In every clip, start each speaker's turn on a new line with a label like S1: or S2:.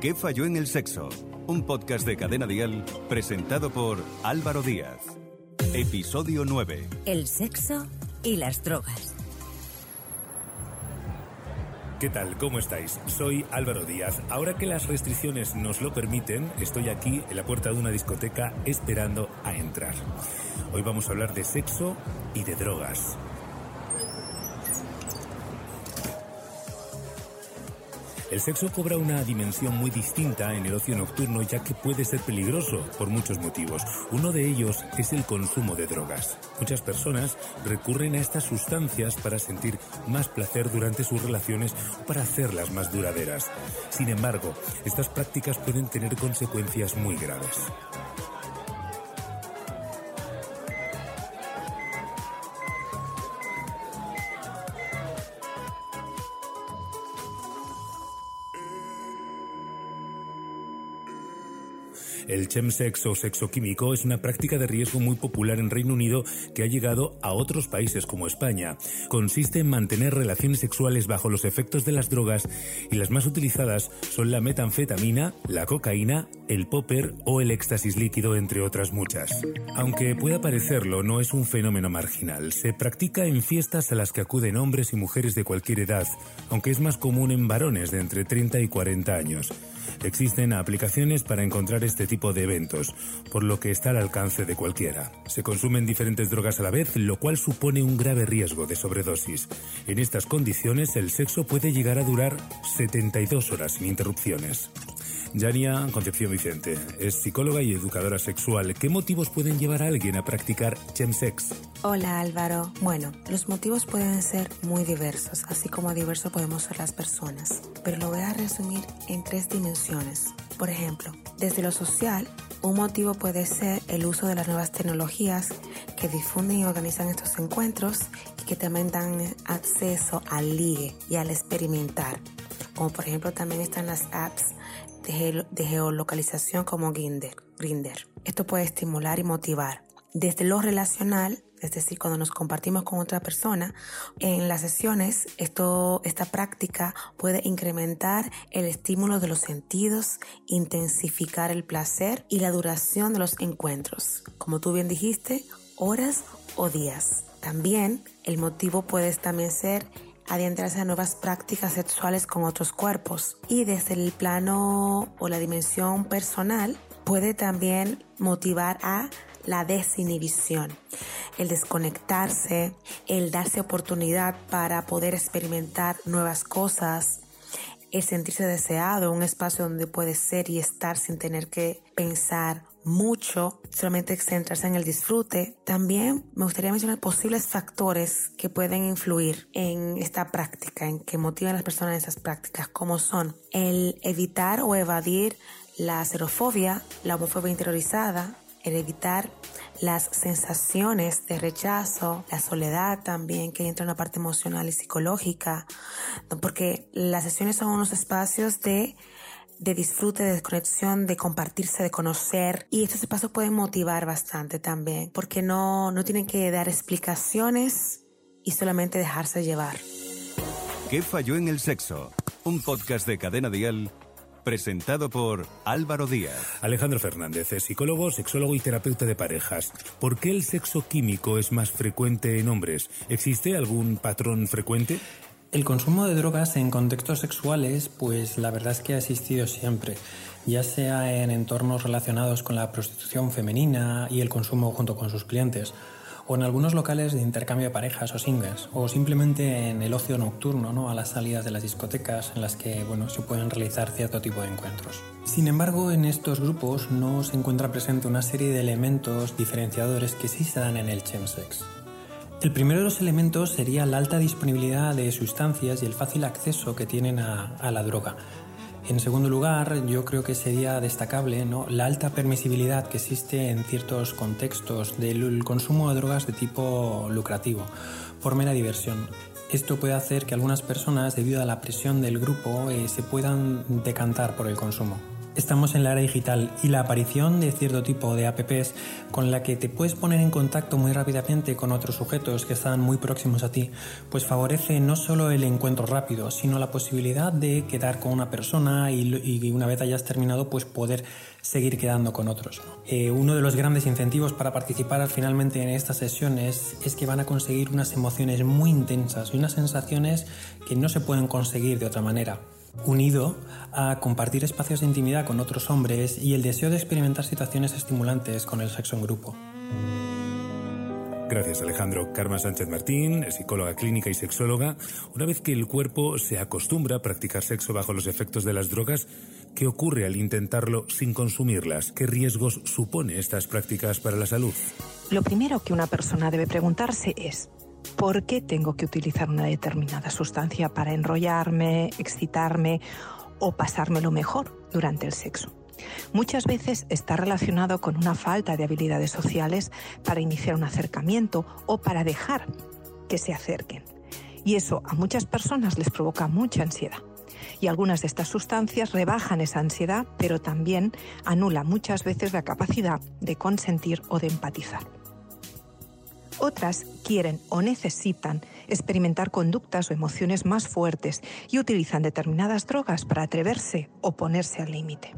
S1: ¿Qué falló en el sexo? Un podcast de Cadena Dial presentado por Álvaro Díaz. Episodio 9.
S2: El sexo y las drogas.
S3: ¿Qué tal? ¿Cómo estáis? Soy Álvaro Díaz. Ahora que las restricciones nos lo permiten, estoy aquí en la puerta de una discoteca esperando a entrar. Hoy vamos a hablar de sexo y de drogas. El sexo cobra una dimensión muy distinta en el ocio nocturno ya que puede ser peligroso por muchos motivos. Uno de ellos es el consumo de drogas. Muchas personas recurren a estas sustancias para sentir más placer durante sus relaciones para hacerlas más duraderas. Sin embargo, estas prácticas pueden tener consecuencias muy graves. El chemsex o sexo químico es una práctica de riesgo muy popular en Reino Unido que ha llegado a otros países como España. Consiste en mantener relaciones sexuales bajo los efectos de las drogas y las más utilizadas son la metanfetamina, la cocaína, el popper o el éxtasis líquido, entre otras muchas. Aunque pueda parecerlo, no es un fenómeno marginal. Se practica en fiestas a las que acuden hombres y mujeres de cualquier edad, aunque es más común en varones de entre 30 y 40 años. Existen aplicaciones para encontrar este tipo de eventos, por lo que está al alcance de cualquiera. Se consumen diferentes drogas a la vez, lo cual supone un grave riesgo de sobredosis. En estas condiciones, el sexo puede llegar a durar 72 horas sin interrupciones. Yania Concepción Vicente es psicóloga y educadora sexual. ¿Qué motivos pueden llevar a alguien a practicar chemsex?
S4: Hola Álvaro. Bueno, los motivos pueden ser muy diversos, así como diversos podemos ser las personas, pero lo voy a resumir en tres dimensiones. Por ejemplo, desde lo social, un motivo puede ser el uso de las nuevas tecnologías que difunden y organizan estos encuentros y que también dan acceso al ligue y al experimentar. Como por ejemplo también están las apps de, geolocalización como. Grindr. Esto puede estimular y motivar. Desde lo relacional, es decir, cuando nos compartimos con otra persona, en las sesiones esto, esta práctica puede incrementar el estímulo de los sentidos, intensificar el placer y la duración de los encuentros. Como tú bien dijiste, horas o días. También el motivo puede también ser adentrarse a nuevas prácticas sexuales con otros cuerpos. Y desde el plano o la dimensión personal puede también motivar a la desinhibición, el desconectarse, el darse oportunidad para poder experimentar nuevas cosas, el sentirse deseado, un espacio donde puede ser y estar sin tener que pensar mucho, solamente centrarse en el disfrute. También me gustaría mencionar posibles factores que pueden influir en esta práctica, en que motivan a las personas en esas prácticas, como son el evitar o evadir la xerofobia, la homofobia interiorizada, el evitar las sensaciones de rechazo, la soledad también, que entra en la parte emocional y psicológica, porque las sesiones son unos espacios de de disfrute, de desconexión, de compartirse, de conocer. Y estos espacios pueden motivar bastante también, porque no, no tienen que dar explicaciones y solamente dejarse llevar.
S1: ¿Qué falló en el sexo? Un podcast de Cadena Dial presentado por Álvaro Díaz.
S3: Alejandro Fernández es psicólogo, sexólogo y terapeuta de parejas. ¿Por qué el sexo químico es más frecuente en hombres? ¿Existe algún patrón frecuente?
S5: El consumo de drogas en contextos sexuales, pues la verdad es que ha existido siempre, ya sea en entornos relacionados con la prostitución femenina y el consumo junto con sus clientes, o en algunos locales de intercambio de parejas o singles, o simplemente en el ocio nocturno, ¿no? a las salidas de las discotecas en las que bueno, se pueden realizar cierto tipo de encuentros. Sin embargo, en estos grupos no se encuentra presente una serie de elementos diferenciadores que sí se dan en el chemsex. El primero de los elementos sería la alta disponibilidad de sustancias y el fácil acceso que tienen a, a la droga. En segundo lugar, yo creo que sería destacable ¿no? la alta permisibilidad que existe en ciertos contextos del consumo de drogas de tipo lucrativo, por mera diversión. Esto puede hacer que algunas personas, debido a la presión del grupo, eh, se puedan decantar por el consumo. Estamos en la era digital y la aparición de cierto tipo de apps con la que te puedes poner en contacto muy rápidamente con otros sujetos que están muy próximos a ti, pues favorece no solo el encuentro rápido, sino la posibilidad de quedar con una persona y, una vez hayas terminado, pues poder seguir quedando con otros. Eh, uno de los grandes incentivos para participar finalmente en estas sesiones es que van a conseguir unas emociones muy intensas y unas sensaciones que no se pueden conseguir de otra manera unido a compartir espacios de intimidad con otros hombres y el deseo de experimentar situaciones estimulantes con el sexo en grupo.
S3: Gracias Alejandro. Karma Sánchez Martín, psicóloga clínica y sexóloga. Una vez que el cuerpo se acostumbra a practicar sexo bajo los efectos de las drogas, ¿qué ocurre al intentarlo sin consumirlas? ¿Qué riesgos supone estas prácticas para la salud?
S6: Lo primero que una persona debe preguntarse es, por qué tengo que utilizar una determinada sustancia para enrollarme, excitarme o pasármelo mejor durante el sexo. Muchas veces está relacionado con una falta de habilidades sociales para iniciar un acercamiento o para dejar que se acerquen. Y eso a muchas personas les provoca mucha ansiedad. Y algunas de estas sustancias rebajan esa ansiedad, pero también anulan muchas veces la capacidad de consentir o de empatizar. Otras quieren o necesitan experimentar conductas o emociones más fuertes y utilizan determinadas drogas para atreverse o ponerse al límite.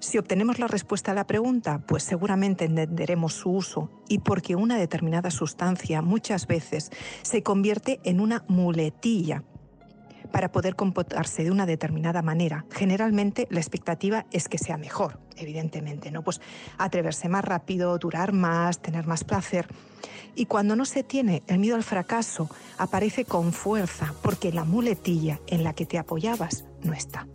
S6: Si obtenemos la respuesta a la pregunta, pues seguramente entenderemos su uso y porque una determinada sustancia muchas veces se convierte en una muletilla para poder comportarse de una determinada manera. Generalmente la expectativa es que sea mejor, evidentemente, ¿no? Pues atreverse más rápido, durar más, tener más placer. Y cuando no se tiene el miedo al fracaso, aparece con fuerza porque la muletilla en la que te apoyabas no está.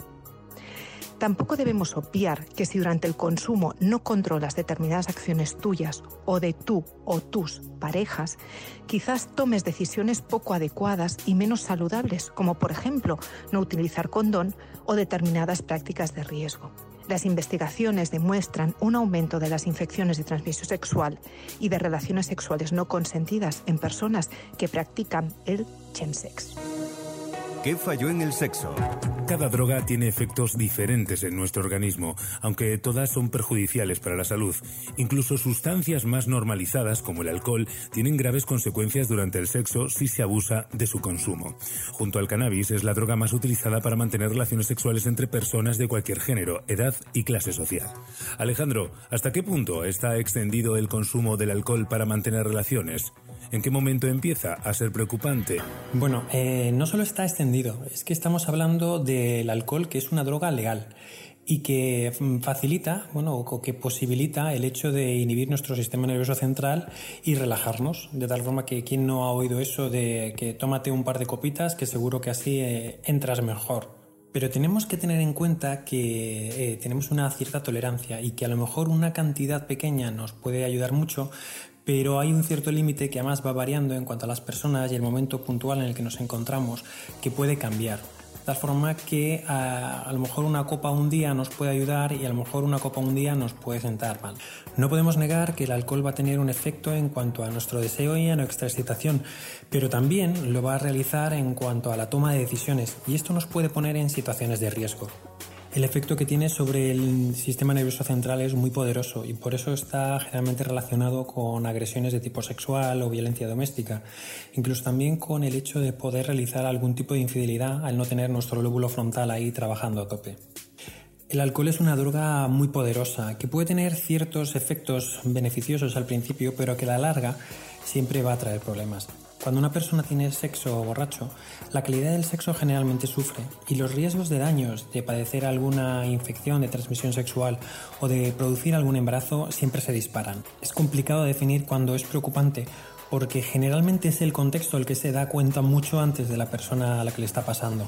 S6: Tampoco debemos obviar que si durante el consumo no controlas determinadas acciones tuyas o de tú o tus parejas, quizás tomes decisiones poco adecuadas y menos saludables, como por ejemplo no utilizar condón o determinadas prácticas de riesgo. Las investigaciones demuestran un aumento de las infecciones de transmisión sexual y de relaciones sexuales no consentidas en personas que practican el chemsex.
S1: ¿Qué falló en el sexo?
S3: Cada droga tiene efectos diferentes en nuestro organismo, aunque todas son perjudiciales para la salud. Incluso sustancias más normalizadas, como el alcohol, tienen graves consecuencias durante el sexo si se abusa de su consumo. Junto al cannabis es la droga más utilizada para mantener relaciones sexuales entre personas de cualquier género, edad y clase social. Alejandro, ¿hasta qué punto está extendido el consumo del alcohol para mantener relaciones? ¿En qué momento empieza a ser preocupante?
S5: Bueno, eh, no solo está extendido, es que estamos hablando del alcohol, que es una droga legal y que mm, facilita, bueno, o que posibilita el hecho de inhibir nuestro sistema nervioso central y relajarnos, de tal forma que quien no ha oído eso de que tómate un par de copitas, que seguro que así eh, entras mejor. Pero tenemos que tener en cuenta que eh, tenemos una cierta tolerancia y que a lo mejor una cantidad pequeña nos puede ayudar mucho, pero hay un cierto límite que además va variando en cuanto a las personas y el momento puntual en el que nos encontramos, que puede cambiar. De tal forma que a, lo mejor una copa un día nos puede ayudar y a lo mejor una copa un día nos puede sentar mal. No podemos negar que el alcohol va a tener un efecto en cuanto a nuestro deseo y a nuestra excitación, pero también lo va a realizar en cuanto a la toma de decisiones y esto nos puede poner en situaciones de riesgo. El efecto que tiene sobre el sistema nervioso central es muy poderoso y por eso está generalmente relacionado con agresiones de tipo sexual o violencia doméstica, incluso también con el hecho de poder realizar algún tipo de infidelidad al no tener nuestro lóbulo frontal ahí trabajando a tope. El alcohol es una droga muy poderosa que puede tener ciertos efectos beneficiosos al principio, pero que a la larga siempre va a traer problemas. Cuando una persona tiene sexo borracho, la calidad del sexo generalmente sufre y los riesgos de daños, de padecer alguna infección de transmisión sexual o de producir algún embarazo siempre se disparan. Es complicado definir cuándo es preocupante porque generalmente es el contexto el que se da cuenta mucho antes de la persona a la que le está pasando.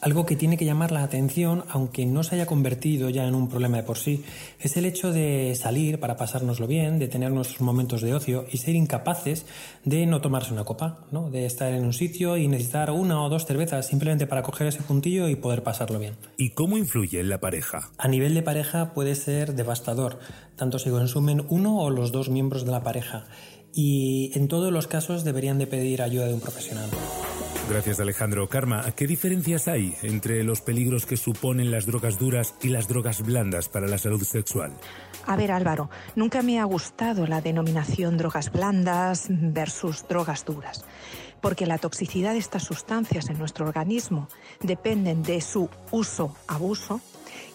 S5: Algo que tiene que llamar la atención, aunque no se haya convertido ya en un problema de por sí, es el hecho de salir para pasárnoslo bien, de tener nuestros momentos de ocio y ser incapaces de no tomarse una copa, ¿no? de estar en un sitio y necesitar una o dos cervezas simplemente para coger ese puntillo y poder pasarlo bien.
S3: ¿Y cómo influye en la pareja?
S5: A nivel de pareja puede ser devastador, tanto si consumen uno o los dos miembros de la pareja. Y en todos los casos deberían de pedir ayuda de un profesional.
S3: Gracias, Alejandro. Karma, ¿qué diferencias hay entre los peligros que suponen las drogas duras y las drogas blandas para la salud sexual?
S6: A ver, Álvaro, nunca me ha gustado la denominación drogas blandas versus drogas duras, porque la toxicidad de estas sustancias en nuestro organismo dependen de su uso, abuso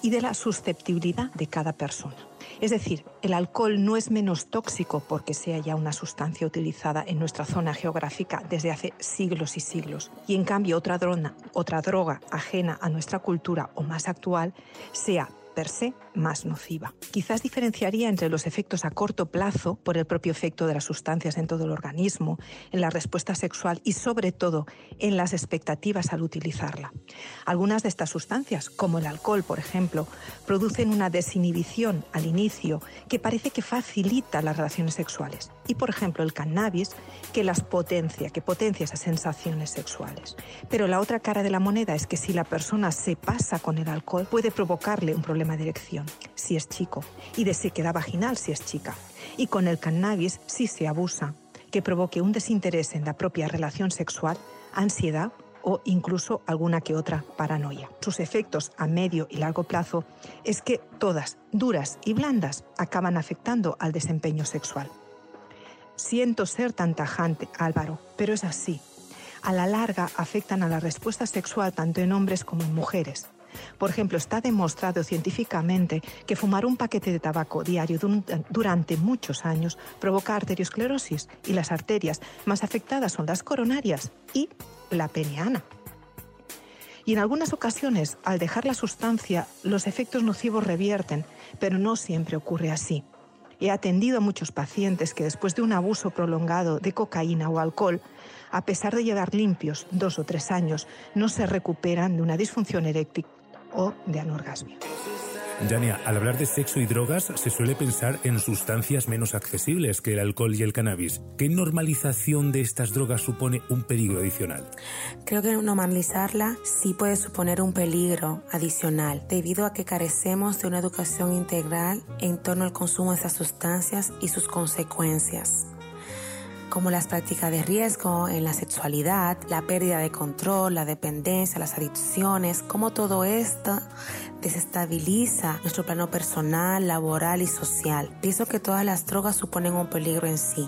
S6: y de la susceptibilidad de cada persona. Es decir, el alcohol no es menos tóxico porque sea ya una sustancia utilizada en nuestra zona geográfica desde hace siglos y siglos. Y en cambio otra droga, otra droga ajena a nuestra cultura o más actual sea per se más nociva. Quizás diferenciaría entre los efectos a corto plazo por el propio efecto de las sustancias en todo el organismo, en la respuesta sexual y sobre todo en las expectativas al utilizarla. Algunas de estas sustancias, como el alcohol, por ejemplo, producen una desinhibición al inicio que parece que facilita las relaciones sexuales. Y, por ejemplo, el cannabis que las potencia, que potencia esas sensaciones sexuales. Pero la otra cara de la moneda es que si la persona se pasa con el alcohol puede provocarle un problema de erección si es chico y de sequedad vaginal si es chica. Y con el cannabis si se abusa, que provoque un desinterés en la propia relación sexual, ansiedad o incluso alguna que otra paranoia. Sus efectos a medio y largo plazo es que todas, duras y blandas, acaban afectando al desempeño sexual. Siento ser tan tajante, Álvaro, pero es así. A la larga afectan a la respuesta sexual tanto en hombres como en mujeres. Por ejemplo, está demostrado científicamente que fumar un paquete de tabaco diario durante muchos años provoca arteriosclerosis y las arterias más afectadas son las coronarias y la peneana. Y en algunas ocasiones, al dejar la sustancia, los efectos nocivos revierten, pero no siempre ocurre así. He atendido a muchos pacientes que después de un abuso prolongado de cocaína o alcohol, a pesar de llevar limpios dos o tres años, no se recuperan de una disfunción eréctil o de anorgasmia.
S3: Yania, al hablar de sexo y drogas se suele pensar en sustancias menos accesibles que el alcohol y el cannabis. ¿Qué normalización de estas drogas supone un peligro adicional?
S4: Creo que normalizarla sí puede suponer un peligro adicional, debido a que carecemos de una educación integral en torno al consumo de estas sustancias y sus consecuencias como las prácticas de riesgo en la sexualidad, la pérdida de control, la dependencia, las adicciones, cómo todo esto desestabiliza nuestro plano personal, laboral y social. Pienso que todas las drogas suponen un peligro en sí,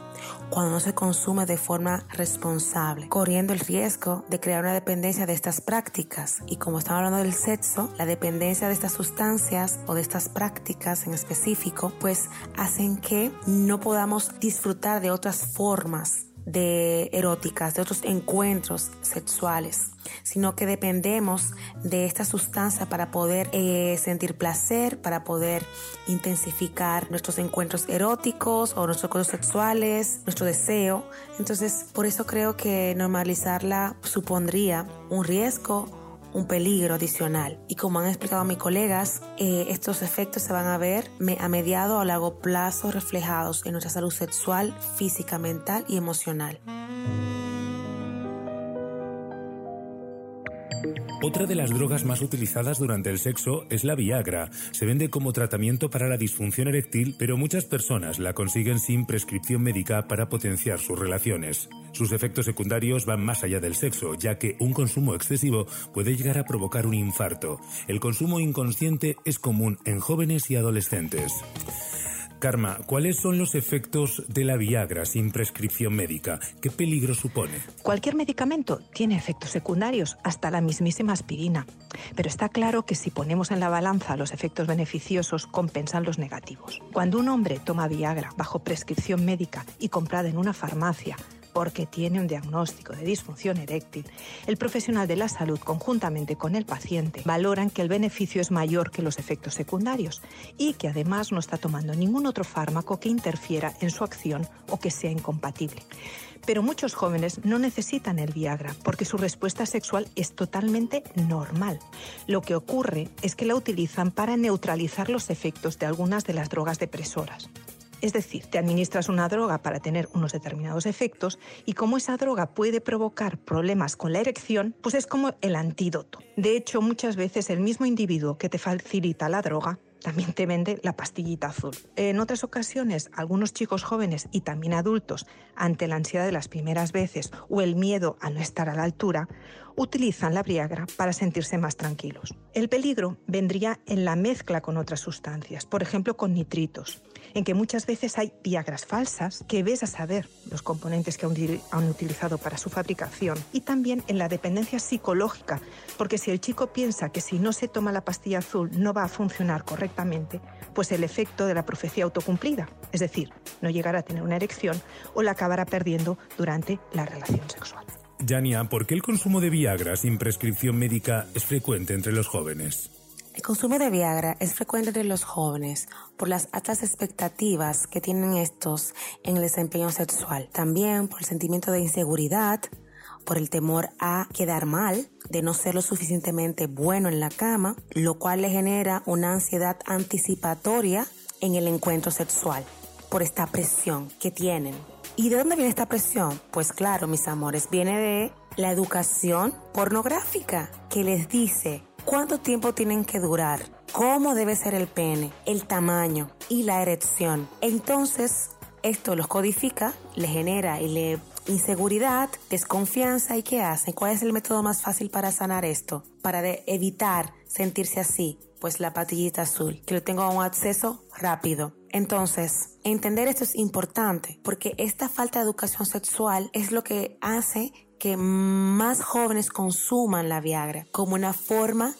S4: cuando no se consume de forma responsable, corriendo el riesgo de crear una dependencia de estas prácticas. Y como estamos hablando del sexo, la dependencia de estas sustancias o de estas prácticas en específico, pues hacen que no podamos disfrutar de otras formas de eróticas, de otros encuentros sexuales, sino que dependemos de esta sustancia para poder eh, sentir placer, para poder intensificar nuestros encuentros eróticos o nuestros encuentros sexuales, nuestro deseo. Entonces, por eso creo que normalizarla supondría un riesgo un peligro adicional. Y como han explicado mis colegas, eh, estos efectos se van a ver a mediado o largo plazo reflejados en nuestra salud sexual, física, mental y emocional.
S3: Otra de las drogas más utilizadas durante el sexo es la Viagra. Se vende como tratamiento para la disfunción eréctil, pero muchas personas la consiguen sin prescripción médica para potenciar sus relaciones. Sus efectos secundarios van más allá del sexo, ya que un consumo excesivo puede llegar a provocar un infarto. El consumo inconsciente es común en jóvenes y adolescentes. Karma, ¿cuáles son los efectos de la Viagra sin prescripción médica? ¿Qué peligro supone?
S6: Cualquier medicamento tiene efectos secundarios, hasta la mismísima aspirina. Pero está claro que si ponemos en la balanza los efectos beneficiosos, compensan los negativos. Cuando un hombre toma Viagra bajo prescripción médica y comprada en una farmacia, porque tiene un diagnóstico de disfunción eréctil, el profesional de la salud conjuntamente con el paciente valoran que el beneficio es mayor que los efectos secundarios y que además no está tomando ningún otro fármaco que interfiera en su acción o que sea incompatible. Pero muchos jóvenes no necesitan el Viagra porque su respuesta sexual es totalmente normal. Lo que ocurre es que la utilizan para neutralizar los efectos de algunas de las drogas depresoras. Es decir, te administras una droga para tener unos determinados efectos y como esa droga puede provocar problemas con la erección, pues es como el antídoto. De hecho, muchas veces el mismo individuo que te facilita la droga también te vende la pastillita azul. En otras ocasiones, algunos chicos jóvenes y también adultos, ante la ansiedad de las primeras veces o el miedo a no estar a la altura, utilizan la Viagra para sentirse más tranquilos. El peligro vendría en la mezcla con otras sustancias, por ejemplo con nitritos, en que muchas veces hay Viagras falsas que ves a saber los componentes que han utilizado para su fabricación y también en la dependencia psicológica, porque si el chico piensa que si no se toma la pastilla azul no va a funcionar correctamente, pues el efecto de la profecía autocumplida, es decir, no llegará a tener una erección o la acabará perdiendo durante la relación sexual.
S3: Yania, ¿por qué el consumo de Viagra sin prescripción médica es frecuente entre los jóvenes?
S4: El consumo de Viagra es frecuente entre los jóvenes por las altas expectativas que tienen estos en el desempeño sexual. También por el sentimiento de inseguridad, por el temor a quedar mal, de no ser lo suficientemente bueno en la cama, lo cual le genera una ansiedad anticipatoria en el encuentro sexual, por esta presión que tienen ¿Y de dónde viene esta presión? Pues claro, mis amores, viene de la educación pornográfica que les dice cuánto tiempo tienen que durar, cómo debe ser el pene, el tamaño y la erección. Entonces, esto los codifica, le genera y le inseguridad, desconfianza y ¿qué hacen? ¿Cuál es el método más fácil para sanar esto? Para evitar sentirse así, pues la patillita azul, que lo tengo a un acceso rápido. Entonces, entender esto es importante porque esta falta de educación sexual es lo que hace que más jóvenes consuman la Viagra como una forma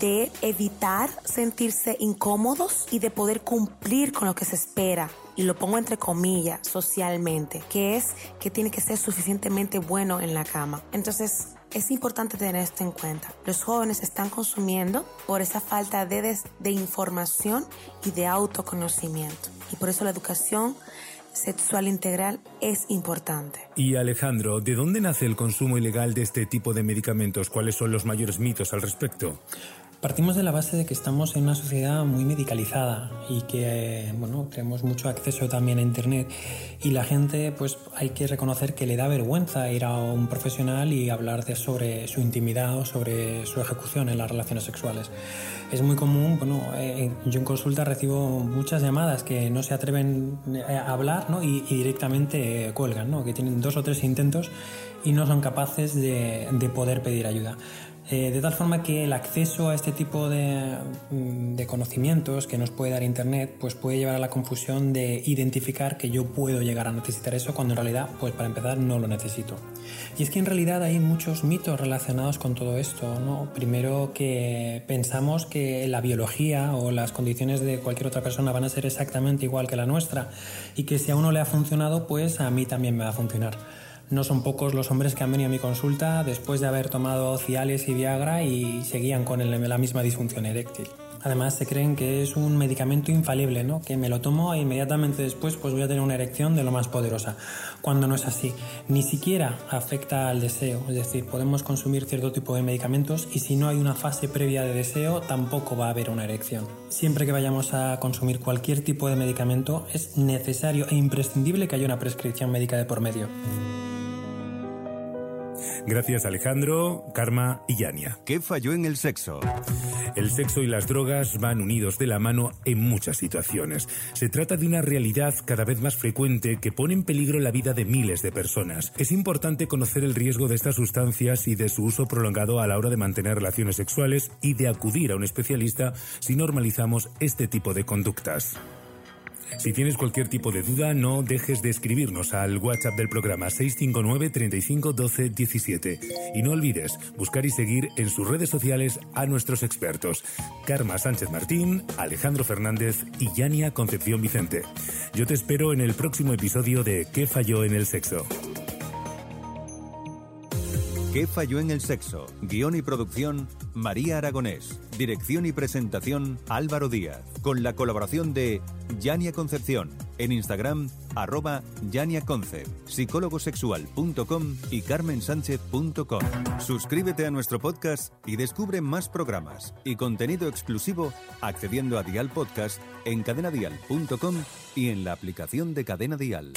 S4: de evitar sentirse incómodos y de poder cumplir con lo que se espera. Y lo pongo entre comillas socialmente, que es que tiene que ser suficientemente bueno en la cama. Entonces, es importante tener esto en cuenta. Los jóvenes están consumiendo por esa falta de, de información y de autoconocimiento. Y por eso la educación sexual integral es importante.
S3: Y Alejandro, ¿de dónde nace el consumo ilegal de este tipo de medicamentos? ¿Cuáles son los mayores mitos al respecto?
S5: Partimos de la base de que estamos en una sociedad muy medicalizada y que bueno, tenemos mucho acceso también a internet y la gente pues hay que reconocer que le da vergüenza ir a un profesional y hablar de sobre su intimidad o sobre su ejecución en las relaciones sexuales. Es muy común, bueno, eh, yo en consulta recibo muchas llamadas que no se atreven a hablar ¿no? y, directamente cuelgan, ¿no? que tienen dos o tres intentos y no son capaces de, de poder pedir ayuda. Eh, de tal forma que el acceso a este tipo mm, de, conocimientos que nos puede dar Internet pues puede llevar a la confusión de identificar que yo puedo llegar a necesitar eso cuando en realidad, pues para empezar, no lo necesito. Y es que en realidad hay muchos mitos relacionados con todo esto. ¿no? Primero que pensamos que la biología o las condiciones de cualquier otra persona van a ser exactamente igual que la nuestra y que si a uno le ha funcionado, pues a mí también me va a funcionar. No son pocos los hombres que han venido a mi consulta después de haber tomado Ciales y Viagra y seguían con la misma disfunción eréctil. Además se creen que es un medicamento infalible, ¿no? que me lo tomo e inmediatamente después pues voy a tener una erección de lo más poderosa, cuando no es así. Ni siquiera afecta al deseo, es decir, podemos consumir cierto tipo de medicamentos y si no hay una fase previa de deseo tampoco va a haber una erección. Siempre que vayamos a consumir cualquier tipo de medicamento es necesario e imprescindible que haya una prescripción médica de por medio.
S3: Gracias Alejandro, Karma y Yania.
S1: ¿Qué falló en el sexo?
S3: El sexo y las drogas van unidos de la mano en muchas situaciones. Se trata de una realidad cada vez más frecuente que pone en peligro la vida de miles de personas. Es importante conocer el riesgo de estas sustancias y de su uso prolongado a la hora de mantener relaciones sexuales y de acudir a un especialista si normalizamos este tipo de conductas. Si tienes cualquier tipo de duda, no dejes de escribirnos al WhatsApp del programa 659 35 12 17. Y no olvides buscar y seguir en sus redes sociales a nuestros expertos, Karma Sánchez Martín, Alejandro Fernández y Yania Concepción Vicente. Yo te espero en el próximo episodio de ¿Qué falló en el sexo?
S1: ¿Qué falló en el sexo? Guión y producción, María Aragonés. Dirección y presentación, Álvaro Díaz. Con la colaboración de Yania Concepción. En Instagram, arroba yaniaconcept, psicólogosexual.com y carmensánchez.com. Suscríbete a nuestro podcast y descubre más programas y contenido exclusivo accediendo a Dial Podcast en cadenadial.com y en la aplicación de Cadena Dial.